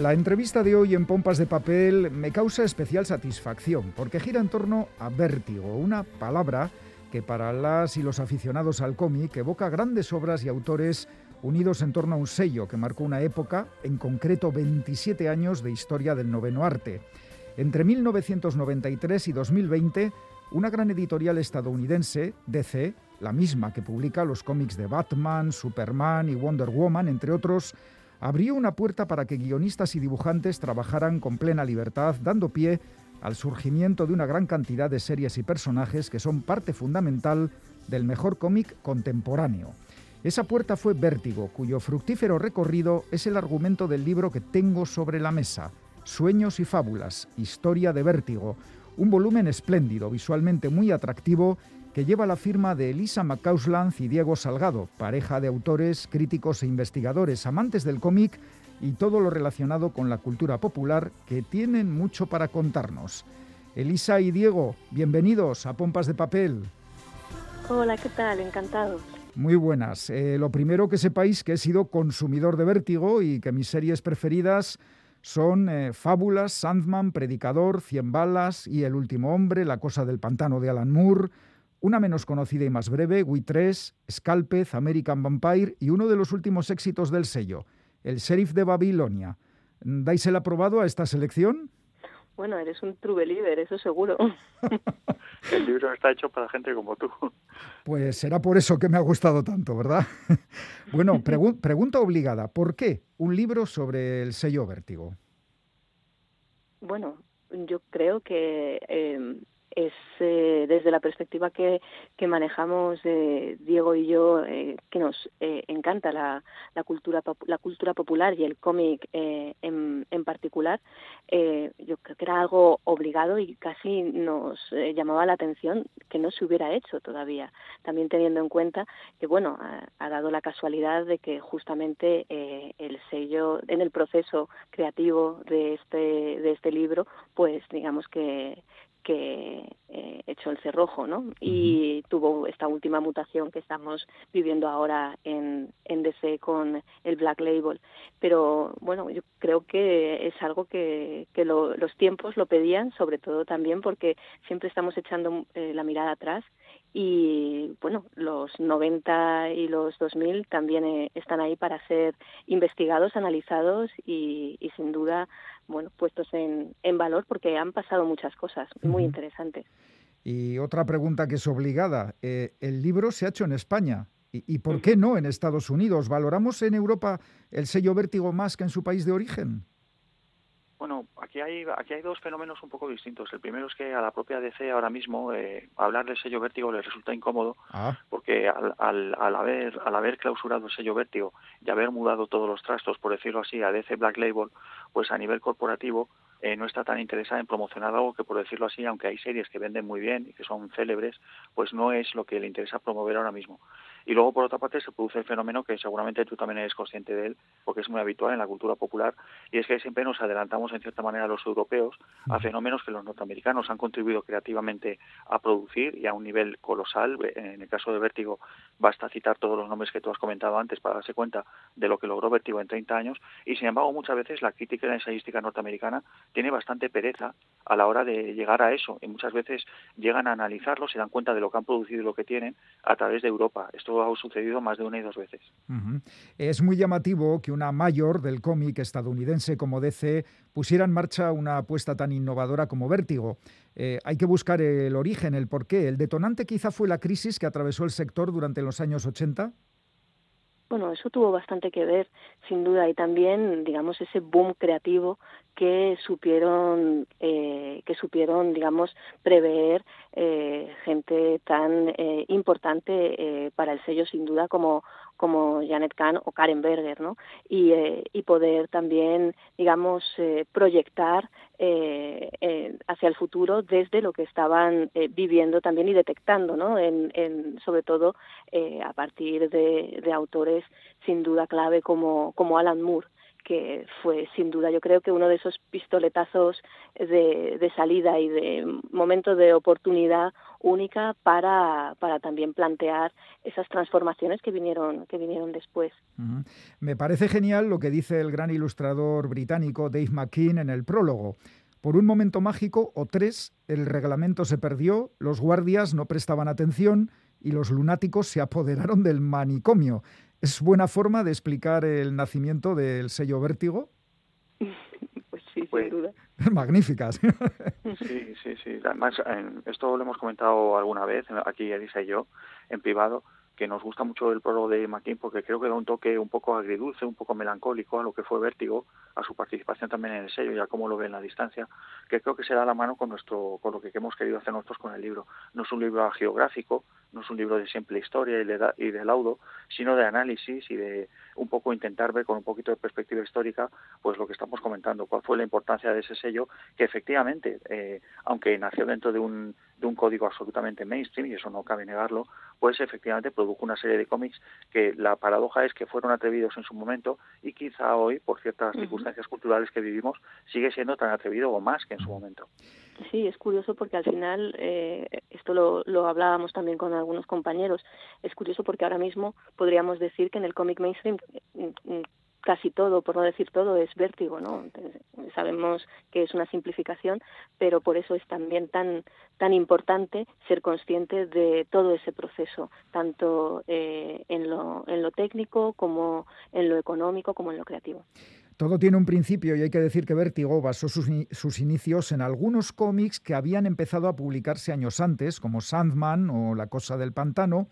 La entrevista de hoy en Pompas de Papel me causa especial satisfacción porque gira en torno a vértigo, una palabra que para las y los aficionados al cómic evoca grandes obras y autores unidos en torno a un sello que marcó una época, en concreto 27 años de historia del noveno arte. Entre 1993 y 2020, una gran editorial estadounidense, DC, la misma que publica los cómics de Batman, Superman y Wonder Woman, entre otros, abrió una puerta para que guionistas y dibujantes trabajaran con plena libertad, dando pie al surgimiento de una gran cantidad de series y personajes que son parte fundamental del mejor cómic contemporáneo. Esa puerta fue Vértigo, cuyo fructífero recorrido es el argumento del libro que tengo sobre la mesa, Sueños y Fábulas, Historia de Vértigo, un volumen espléndido, visualmente muy atractivo que lleva la firma de Elisa McCausland y Diego Salgado, pareja de autores, críticos e investigadores, amantes del cómic y todo lo relacionado con la cultura popular que tienen mucho para contarnos. Elisa y Diego, bienvenidos a Pompas de Papel. Hola, ¿qué tal? Encantados. Muy buenas. Eh, lo primero que sepáis que he sido consumidor de vértigo y que mis series preferidas son eh, Fábulas, Sandman, Predicador, Cien Balas y El Último Hombre, La Cosa del Pantano de Alan Moore, una menos conocida y más breve, Wii 3, Scalpez, American Vampire y uno de los últimos éxitos del sello, El Sheriff de Babilonia. ¿Dais el aprobado a esta selección? Bueno, eres un true believer, eso seguro. el libro está hecho para gente como tú. Pues será por eso que me ha gustado tanto, ¿verdad? bueno, pregunta obligada. ¿Por qué un libro sobre el sello Vértigo? Bueno, yo creo que eh, es eh, desde la perspectiva que, manejamos eh, Diego y yo eh, que nos encanta la, la, cultura la cultura popular y el cómic en, en, particular yo creo que era algo obligado y casi nos llamaba la atención que no se hubiera hecho todavía. También teniendo en cuenta que bueno ha, ha dado la casualidad de que justamente el sello en el proceso creativo de este de este libro pues digamos que que eh, echó el cerrojo, ¿no? Y tuvo esta última mutación que estamos viviendo ahora en, en DC con el Black Label. Pero bueno, yo creo que es algo que, que los tiempos lo pedían, sobre todo también porque siempre estamos echando eh, la mirada atrás y bueno, los 90 y los 2000 también eh, están ahí para ser investigados, analizados y, y sin duda bueno, puestos en, en valor porque han pasado muchas cosas muy interesantes. Y otra pregunta que es obligada, eh, el libro se ha hecho en España. ¿Y, ¿Y, por qué no en Estados Unidos? ¿Valoramos en Europa el sello vértigo más que en su país de origen? Bueno, aquí hay, aquí hay dos fenómenos un poco distintos. El primero es que a la propia DC ahora mismo eh, hablar del sello vértigo le resulta incómodo ah. porque al, al, al, haber, al haber clausurado el sello vértigo y haber mudado todos los trastos, por decirlo así, a DC Black Label, pues a nivel corporativo eh, no está tan interesada en promocionar algo que, por decirlo así, aunque hay series que venden muy bien y que son célebres, pues no es lo que le interesa promover ahora mismo. Y luego, por otra parte, se produce el fenómeno que seguramente tú también eres consciente de él, porque es muy habitual en la cultura popular, y es que siempre nos adelantamos, en cierta manera, los europeos a fenómenos que los norteamericanos han contribuido creativamente a producir y a un nivel colosal. En el caso de Vértigo, basta citar todos los nombres que tú has comentado antes para darse cuenta de lo que logró Vértigo en 30 años, y sin embargo, muchas veces la crítica y la ensayística norteamericana tiene bastante pereza a la hora de llegar a eso, y muchas veces llegan a analizarlo, se dan cuenta de lo que han producido y lo que tienen a través de Europa. Esto ha sucedido más de una y dos veces. Es muy llamativo que una mayor del cómic estadounidense como DC pusiera en marcha una apuesta tan innovadora como Vértigo. Eh, hay que buscar el origen, el porqué. ¿El detonante quizá fue la crisis que atravesó el sector durante los años 80? Bueno, eso tuvo bastante que ver, sin duda, y también, digamos, ese boom creativo que supieron, eh, que supieron, digamos, prever eh, gente tan eh, importante eh, para el sello, sin duda, como como Janet Kahn o Karen Berger, ¿no? Y, eh, y poder también, digamos, eh, proyectar eh, hacia el futuro desde lo que estaban viviendo también y detectando, ¿no? En, en sobre todo a partir de, de, autores sin duda clave como, como Alan Moore que fue sin duda yo creo que uno de esos pistoletazos de, de salida y de momento de oportunidad única para, para también plantear esas transformaciones que vinieron, que vinieron después. Me parece genial lo que dice el gran ilustrador británico Dave McKean en el prólogo. Por un momento mágico o tres, el reglamento se perdió, los guardias no prestaban atención y los lunáticos se apoderaron del manicomio. ¿Es buena forma de explicar el nacimiento del sello Vértigo? Pues sí, sin pues duda. Magníficas. Sí, sí, sí. Además, esto lo hemos comentado alguna vez, aquí Elisa y yo, en privado, que nos gusta mucho el prólogo de McKean porque creo que da un toque un poco agridulce, un poco melancólico a lo que fue Vértigo, a su participación también en el sello y a cómo lo ve en la distancia, que creo que se da la mano con nuestro con lo que hemos querido hacer nosotros con el libro. No es un libro geográfico, no es un libro de simple historia y de, y de laudo, sino de análisis y de un poco intentar ver con un poquito de perspectiva histórica pues lo que estamos comentando, cuál fue la importancia de ese sello que efectivamente, eh, aunque nació dentro de un de un código absolutamente mainstream, y eso no cabe negarlo, pues efectivamente produjo una serie de cómics que la paradoja es que fueron atrevidos en su momento y quizá hoy, por ciertas circunstancias culturales que vivimos, sigue siendo tan atrevido o más que en su momento. Sí, es curioso porque al final, eh, esto lo, lo hablábamos también con algunos compañeros, es curioso porque ahora mismo podríamos decir que en el cómic mainstream mm, mm, casi todo, por no decir todo, es vértigo, ¿no? Sabemos que es una simplificación, pero por eso es también tan tan importante ser consciente de todo ese proceso, tanto eh, en, lo, en lo técnico como en lo económico como en lo creativo. Todo tiene un principio y hay que decir que Vértigo basó sus, inicios en algunos cómics que habían empezado a publicarse años antes, como Sandman o La Cosa del Pantano,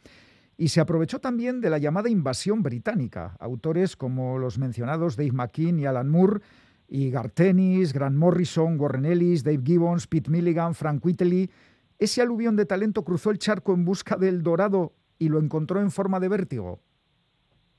y se aprovechó también de la llamada invasión británica. Autores como los mencionados Dave McKean y Alan Moore, y Gartenis, Grant Morrison, Warren Ellis, Dave Gibbons, Pete Milligan, Frank Whiteley. Ese aluvión de talento cruzó el charco en busca del dorado y lo encontró en forma de vértigo.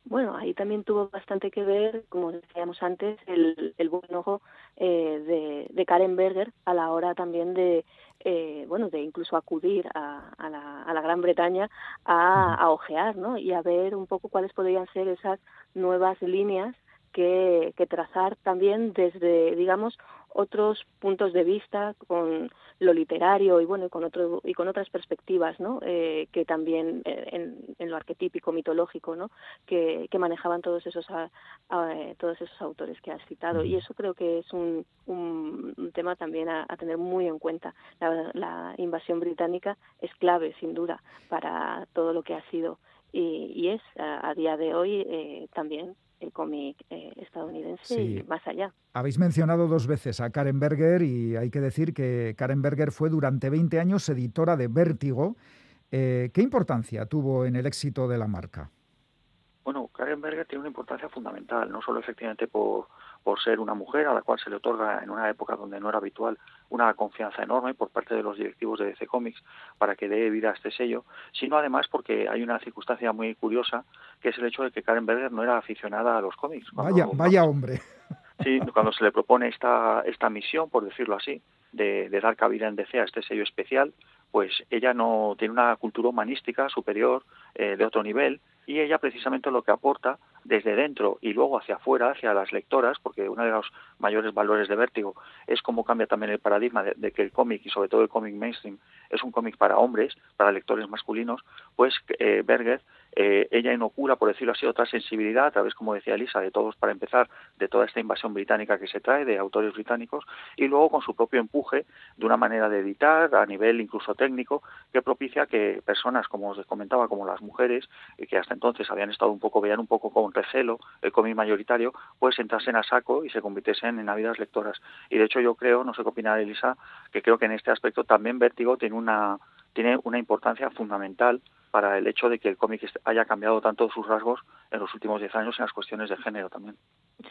Bueno, ahí también tuvo bastante que ver, como decíamos antes, el, el buen ojo eh, de, de, Karen Berger a la hora también de, eh, bueno, de incluso acudir a, a, la, a la, Gran Bretaña a, a, ojear, ¿no? Y a ver un poco cuáles podrían ser esas nuevas líneas que, que trazar también desde, digamos, otros puntos de vista con lo literario y bueno y con otro y con otras perspectivas no eh, que también eh, en, lo arquetípico mitológico no que, que manejaban todos esos a, todos esos autores que has citado. Y eso creo que es un, un, tema también a, tener muy en cuenta. La, la, invasión británica es clave sin duda para todo lo que ha sido y, y es a, día de hoy eh, también el cómic eh, estadounidense y más allá. Habéis mencionado dos veces a Karen Berger y hay que decir que Karen Berger fue durante 20 años editora de Vértigo. Eh, ¿Qué importancia tuvo en el éxito de la marca? Bueno, Karen Berger tiene una importancia fundamental, no solo efectivamente por, por ser una mujer a la cual se le otorga en una época donde no era habitual una confianza enorme por parte de los directivos de DC Comics para que dé vida a este sello, sino además porque hay una circunstancia muy curiosa que es el hecho de que Karen Berger no era aficionada a los cómics. vaya, vaya hombre. Sí, cuando se le propone esta, esta misión, por decirlo así, de, de dar cabida en DC a este sello especial, pues ella no tiene una cultura humanística superior eh, de otro nivel y ella precisamente lo que aporta desde dentro y luego hacia afuera, hacia las lectoras, porque uno de los mayores valores de Vértigo es cómo cambia también el paradigma de, que el cómic y sobre todo el cómic mainstream es un cómic para hombres, para lectores masculinos, pues eh, Berger eh, ella inocula, por decirlo así, otra sensibilidad a través, como decía Elisa, de todos para empezar, de toda esta invasión británica que se trae, de autores británicos, y luego con su propio empuje, de una manera de editar, a nivel incluso técnico, que propicia que personas, como os comentaba, como las mujeres, eh, que hasta entonces habían estado un poco, veían un poco con recelo el cómic mayoritario, pues entrasen a saco y se convirtiesen en ávidas lectoras. Y de hecho yo creo, no sé qué opina Elisa, que creo que en este aspecto también Vértigo tiene una tiene una importancia fundamental para el hecho de que el cómic haya cambiado tanto sus rasgos en los últimos diez años en las cuestiones de género también.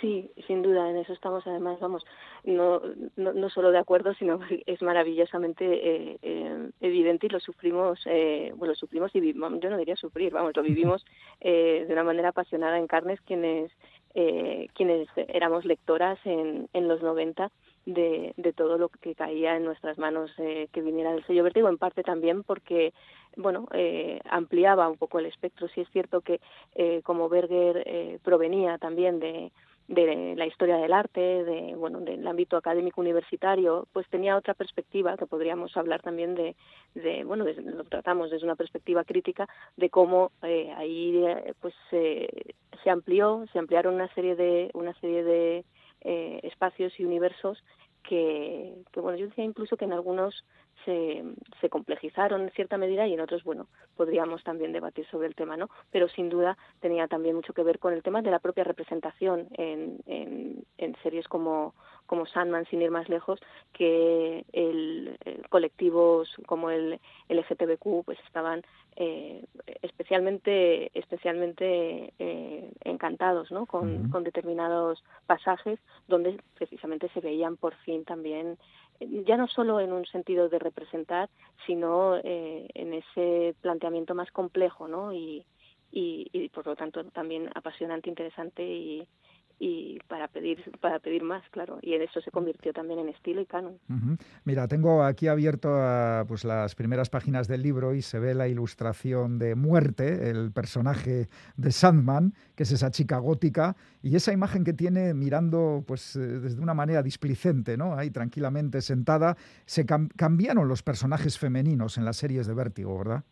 Sí, sin duda, en eso estamos además, vamos, no, no, no solo de acuerdo, sino que es maravillosamente eh, eh, evidente y lo sufrimos, eh, bueno, lo sufrimos y yo no diría sufrir, vamos, lo vivimos eh, de una manera apasionada en carnes quienes, eh, quienes éramos lectoras en, en los 90 de, de todo lo que caía en nuestras manos eh, que viniera del sello vértigo, en parte también porque bueno eh, ampliaba un poco el espectro. Sí es cierto que eh, como Berger eh, provenía también de, de la historia del arte, de, bueno, del ámbito académico universitario, pues tenía otra perspectiva que podríamos hablar también de, de bueno, lo tratamos desde una perspectiva crítica de cómo eh, ahí eh, pues se amplió, se ampliaron una serie de una serie de eh, espacios y universos que, que, bueno, yo decía incluso que en algunos se, se complejizaron en cierta medida y en otros, bueno, podríamos también debatir sobre el tema, ¿no? Pero sin duda tenía también mucho que ver con el tema de la propia representación en, en, en series como, como Sandman, sin ir más lejos, que el, colectivos como el LGTBQ pues estaban eh, especialmente especialmente eh, encantados ¿no? con, con determinados pasajes donde precisamente se veían por fin también ya no solo en un sentido de representar, sino eh, en ese planteamiento más complejo, ¿no? Y, y, y, por lo tanto también apasionante, interesante y, y para pedir para pedir más, claro. Y en eso se convirtió también en estilo y canon. Mira, tengo aquí abierto pues las primeras páginas del libro y se ve la ilustración de Muerte, el personaje de Sandman, que es esa chica gótica, y esa imagen que tiene mirando pues eh, desde una manera displicente, ¿no? Ahí tranquilamente sentada. Se cambiaron los personajes femeninos en las series de Vértigo, ¿verdad?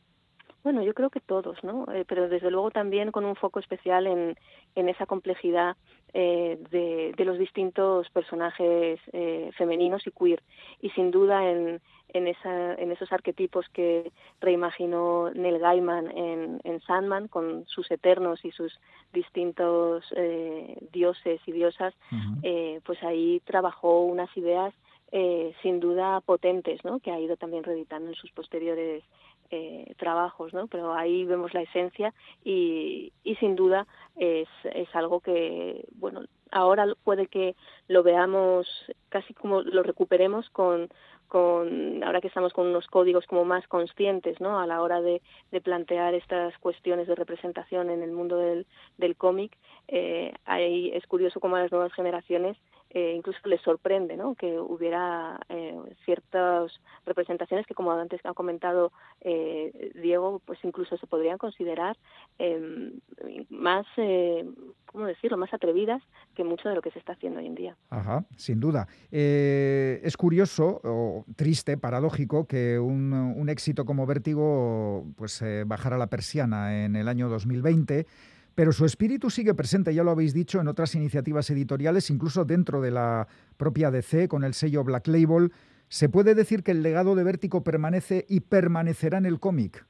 Bueno, yo creo que todos, ¿no? Eh, pero desde luego también con un foco especial en, en esa complejidad eh, de, de, los distintos personajes eh, femeninos y queer. Y sin duda en, en, esa, en esos arquetipos que reimaginó Neil Gaiman en, en Sandman, con sus eternos y sus distintos eh, dioses y diosas, eh, pues ahí trabajó unas ideas eh, sin duda potentes, ¿no? que ha ido también reeditando en sus posteriores eh, trabajos, ¿no? Pero ahí vemos la esencia y, y sin duda es, es algo que, bueno, ahora puede que lo veamos casi como lo recuperemos con con ahora que estamos con unos códigos como más conscientes no a la hora de, de plantear estas cuestiones de representación en el mundo del, del cómic eh, ahí es curioso cómo las nuevas generaciones eh, incluso les sorprende ¿no? que hubiera eh, ciertas representaciones que, como antes ha comentado eh, Diego, pues incluso se podrían considerar em, más, ¿cómo decirlo?, más atrevidas que mucho de lo que se está haciendo hoy en día. Ajá, sin duda. es curioso, o triste, paradójico, que un, un éxito como Vértigo pues, bajara la persiana en el año 2020 pero su espíritu sigue presente, ya lo habéis dicho, en otras iniciativas editoriales, incluso dentro de la propia DC, con el sello Black Label. ¿Se puede decir que el legado de Vértigo permanece y permanecerá en el cómic?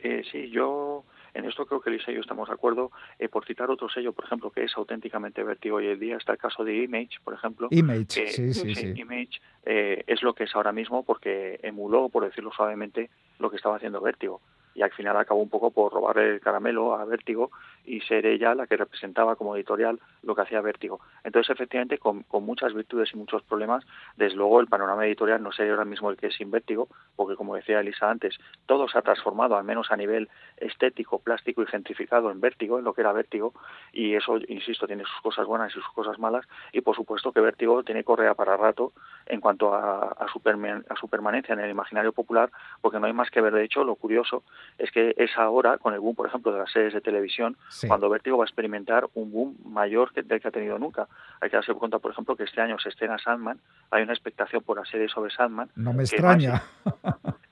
Eh, sí, yo en esto creo que Lisa y yo estamos de acuerdo. Eh, por citar otro sello, por ejemplo, que es auténticamente Vértigo hoy en día, está el caso de Image, por ejemplo. Image, sí, sí, sí. Image eh, es lo que es ahora mismo porque emuló, por decirlo suavemente, lo que estaba haciendo Vértigo y al final acabó un poco por robarle el caramelo a Vértigo y ser ella la que representaba como editorial lo que hacía Vértigo. Entonces, efectivamente, con, muchas virtudes y muchos problemas, desde luego el panorama editorial no sería ahora mismo el que es sin Vértigo, porque como decía Elisa antes, todo se ha transformado, al menos a nivel estético, plástico y gentrificado en Vértigo, en lo que era Vértigo, y eso, insisto, tiene sus cosas buenas y sus cosas malas, y por supuesto que Vértigo tiene correa para rato en cuanto a, a su permanencia en el imaginario popular, porque no hay más que ver, de hecho, lo curioso es que es ahora, con el boom, por ejemplo, de las series de televisión, cuando Vértigo va a experimentar un boom mayor que, del que ha tenido nunca. Hay que darse cuenta, por ejemplo, que este año se estrena Sandman, hay una expectación por la serie sobre Sandman. No me extraña.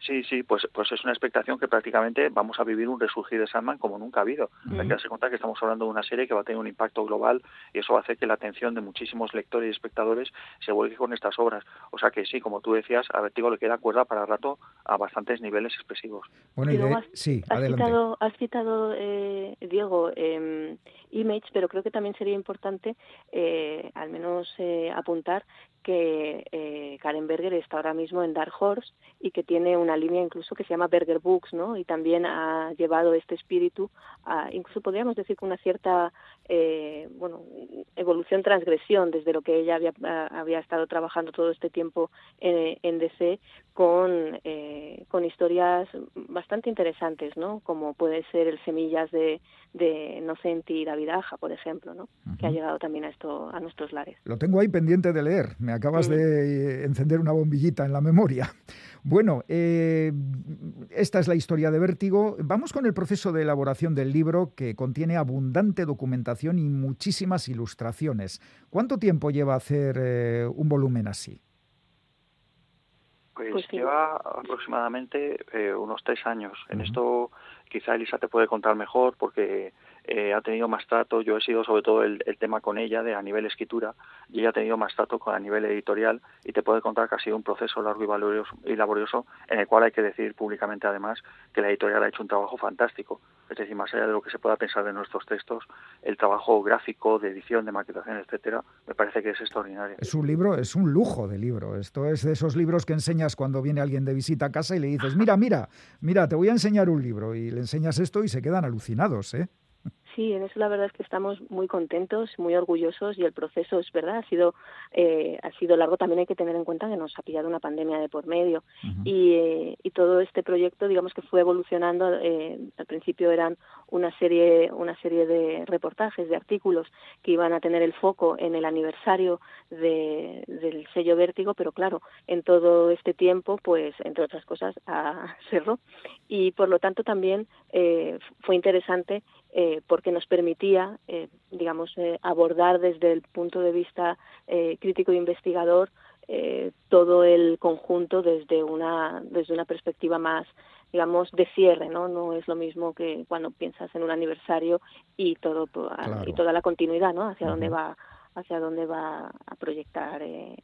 Sí, sí, pues, pues es una expectación que prácticamente vamos a vivir un resurgir de Sandman como nunca ha habido. Hay que darse cuenta que estamos hablando de una serie que va a tener un impacto global y eso va a hacer que la atención de muchísimos lectores y espectadores se vuelque con estas obras. O sea que sí, como tú decías, a Vertigo le queda cuerda para rato a bastantes niveles expresivos. Bueno, y sí, has citado, has citado eh, Diego, eh, Image, pero creo que también sería importante eh, al menos eh, apuntar que eh, Karen Berger está ahora mismo en Dark Horse y que tiene una línea incluso que se llama Berger Books, ¿no? Y también ha llevado este espíritu, a, incluso podríamos decir con una cierta, eh, bueno, evolución, transgresión desde lo que ella había, había estado trabajando todo este tiempo en, en DC con, eh, con historias bastante interesantes, ¿no? Como puede ser el Semillas de, de Nocenti y David Aja, por ejemplo, ¿no? Que ha llegado también a esto a nuestros lares. Lo tengo ahí pendiente de leer. Me acabas de encender una bombillita en la memoria. Bueno, eh, esta es la historia de Vértigo. Vamos con el proceso de elaboración del libro que contiene abundante documentación y muchísimas ilustraciones. ¿Cuánto tiempo lleva hacer eh, un volumen así? Pues, pues lleva aproximadamente eh, unos tres años. En esto quizá Elisa te puede contar mejor porque eh, ha tenido más trato, yo he sido sobre todo el, tema con ella de a nivel escritura y ella ha tenido más trato con a nivel editorial y te puede contar que ha sido un proceso largo y, laborioso, y laborioso en el cual hay que decir públicamente además que la editorial ha hecho un trabajo fantástico. Es decir, más allá de lo que se pueda pensar de nuestros textos, el trabajo gráfico, de edición, de maquetación, etcétera, me parece que es extraordinario. Es un libro, es un lujo de libro. Esto es de esos libros que enseñas cuando viene alguien de visita a casa y le dices, mira, mira, mira, te voy a enseñar un libro y le enseñas esto y se quedan alucinados, ¿eh? Sí, en eso la verdad es que estamos muy contentos, muy orgullosos y el proceso es verdad ha sido eh, ha sido largo. También hay que tener en cuenta que nos ha pillado una pandemia de por medio y, eh, y, todo este proyecto, digamos que fue evolucionando. Eh, al principio eran una serie una serie de reportajes, de artículos que iban a tener el foco en el aniversario de, del sello Vértigo, pero claro, en todo este tiempo, pues entre otras cosas, a cerró y por lo tanto también eh, fue interesante eh, porque nos permitía, eh, digamos, eh, abordar desde el punto de vista crítico e investigador todo el conjunto desde una desde una perspectiva más digamos de cierre no no es lo mismo que cuando piensas en un aniversario y todo y toda la continuidad no hacia dónde va hacia dónde va a proyectar eh,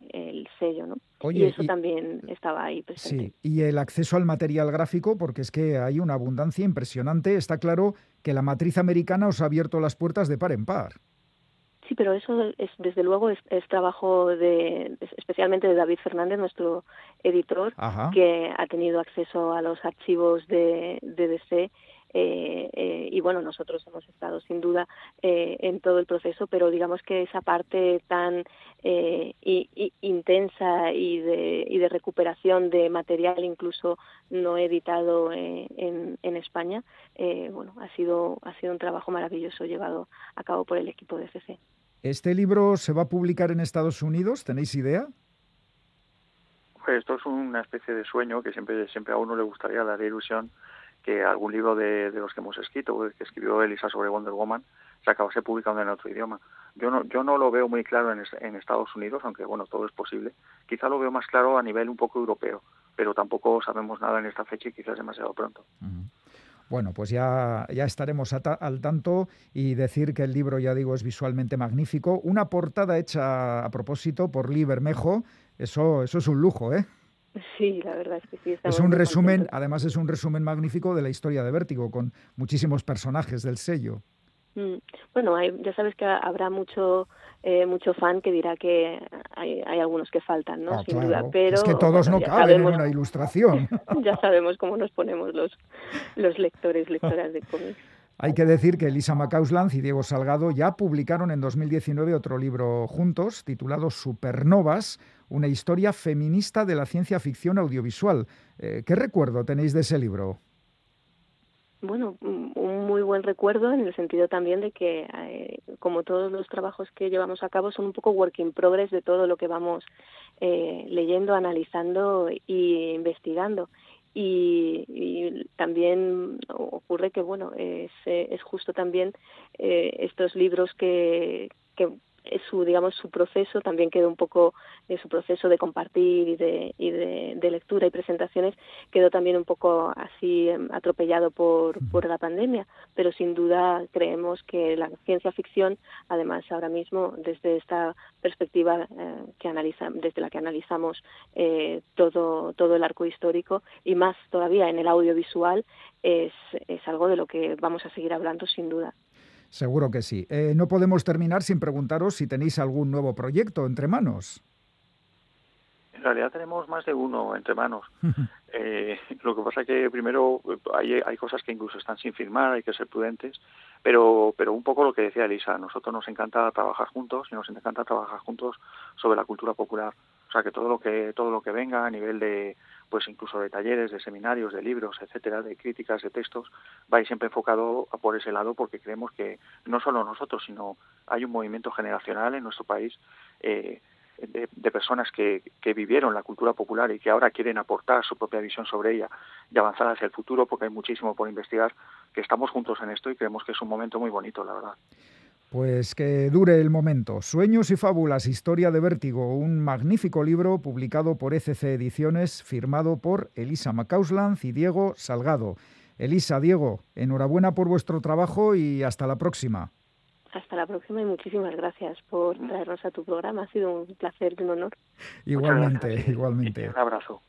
sello, ¿no? y eso también estaba ahí presente. Sí, y el acceso al material gráfico, porque es que hay una abundancia impresionante. Está claro que la matriz americana os ha abierto las puertas de par en par. Sí, pero eso es, desde luego es, trabajo de, especialmente de David Fernández, nuestro editor, que ha tenido acceso a los archivos de, de DC eh, eh, y bueno, nosotros hemos estado sin duda eh, en todo el proceso, pero digamos que esa parte tan intensa y de, y de recuperación de material incluso no editado en, en España, bueno, ha sido, ha sido un trabajo maravilloso llevado a cabo por el equipo de CC. ¿Este libro se va a publicar en Estados Unidos? ¿Tenéis idea? Pues esto es una especie de sueño que siempre, siempre a uno le gustaría dar ilusión que algún libro de, los que hemos escrito, que escribió Elisa sobre Wonder Woman, se acabase publicando en otro idioma. Yo no, yo no lo veo muy claro en, Estados Unidos, aunque bueno, todo es posible. Quizá lo veo más claro a nivel un poco europeo, pero tampoco sabemos nada en esta fecha y quizás demasiado pronto. Bueno, pues ya, ya estaremos al tanto y decir que el libro, ya digo, es visualmente magnífico. Una portada hecha a propósito por Lee Bermejo, eso, eso es un lujo, ¿eh? Sí, la verdad es que sí. Es un resumen, además es un resumen magnífico de la historia de Vértigo, con muchísimos personajes del sello. Mm, bueno, ya sabes que habrá mucho eh, mucho fan que dirá que hay, algunos que faltan, ¿no? Ah, Sin duda, pero es que todos no caben en una ilustración. ya sabemos cómo nos ponemos los los lectores, lectoras de cómics. Hay que decir que Elisa Macausland y Diego Salgado ya publicaron en 2019 otro libro juntos titulado Supernovas, una historia feminista de la ciencia ficción audiovisual. Eh, ¿Qué recuerdo tenéis de ese libro? Bueno, un muy buen recuerdo en el sentido también de que, eh, como todos los trabajos que llevamos a cabo, son un poco work in progress de todo lo que vamos eh, leyendo, analizando e investigando. Y, también ocurre que bueno es, es justo también estos libros que, que su digamos su proceso también quedó un poco de su proceso de compartir y de, y de, lectura y presentaciones quedó también un poco así em, atropellado por, por la pandemia. Pero sin duda creemos que la ciencia ficción además ahora mismo desde esta perspectiva eh, que analiza desde la que analizamos eh, todo todo el arco histórico y más todavía en el audiovisual es, es algo de lo que vamos a seguir hablando sin duda Seguro que sí. Eh, no podemos terminar sin preguntaros si tenéis algún nuevo proyecto entre manos. En realidad tenemos más de uno entre manos. eh, lo que pasa es que primero hay, hay cosas que incluso están sin firmar, hay que ser prudentes, pero, pero un poco lo que decía Elisa, a nosotros nos encanta trabajar juntos y nos encanta trabajar juntos sobre la cultura popular. O sea que todo lo que todo lo que venga a nivel de pues incluso de talleres, de seminarios, de libros, etcétera, de críticas, de textos, va siempre enfocado por ese lado porque creemos que no solo nosotros, sino hay un movimiento generacional en nuestro país eh, de, personas que, que, vivieron la cultura popular y que ahora quieren aportar su propia visión sobre ella y avanzar hacia el futuro, porque hay muchísimo por investigar, que estamos juntos en esto y creemos que es un momento muy bonito, la verdad. Pues que dure el momento. Sueños y fábulas, historia de vértigo, un magnífico libro publicado por ECC Ediciones, firmado por Elisa Macausland y Diego Salgado. Elisa, Diego, enhorabuena por vuestro trabajo y hasta la próxima. Hasta la próxima y muchísimas gracias por traernos a tu programa. Ha sido un placer y un honor. Igualmente, igualmente. Un abrazo.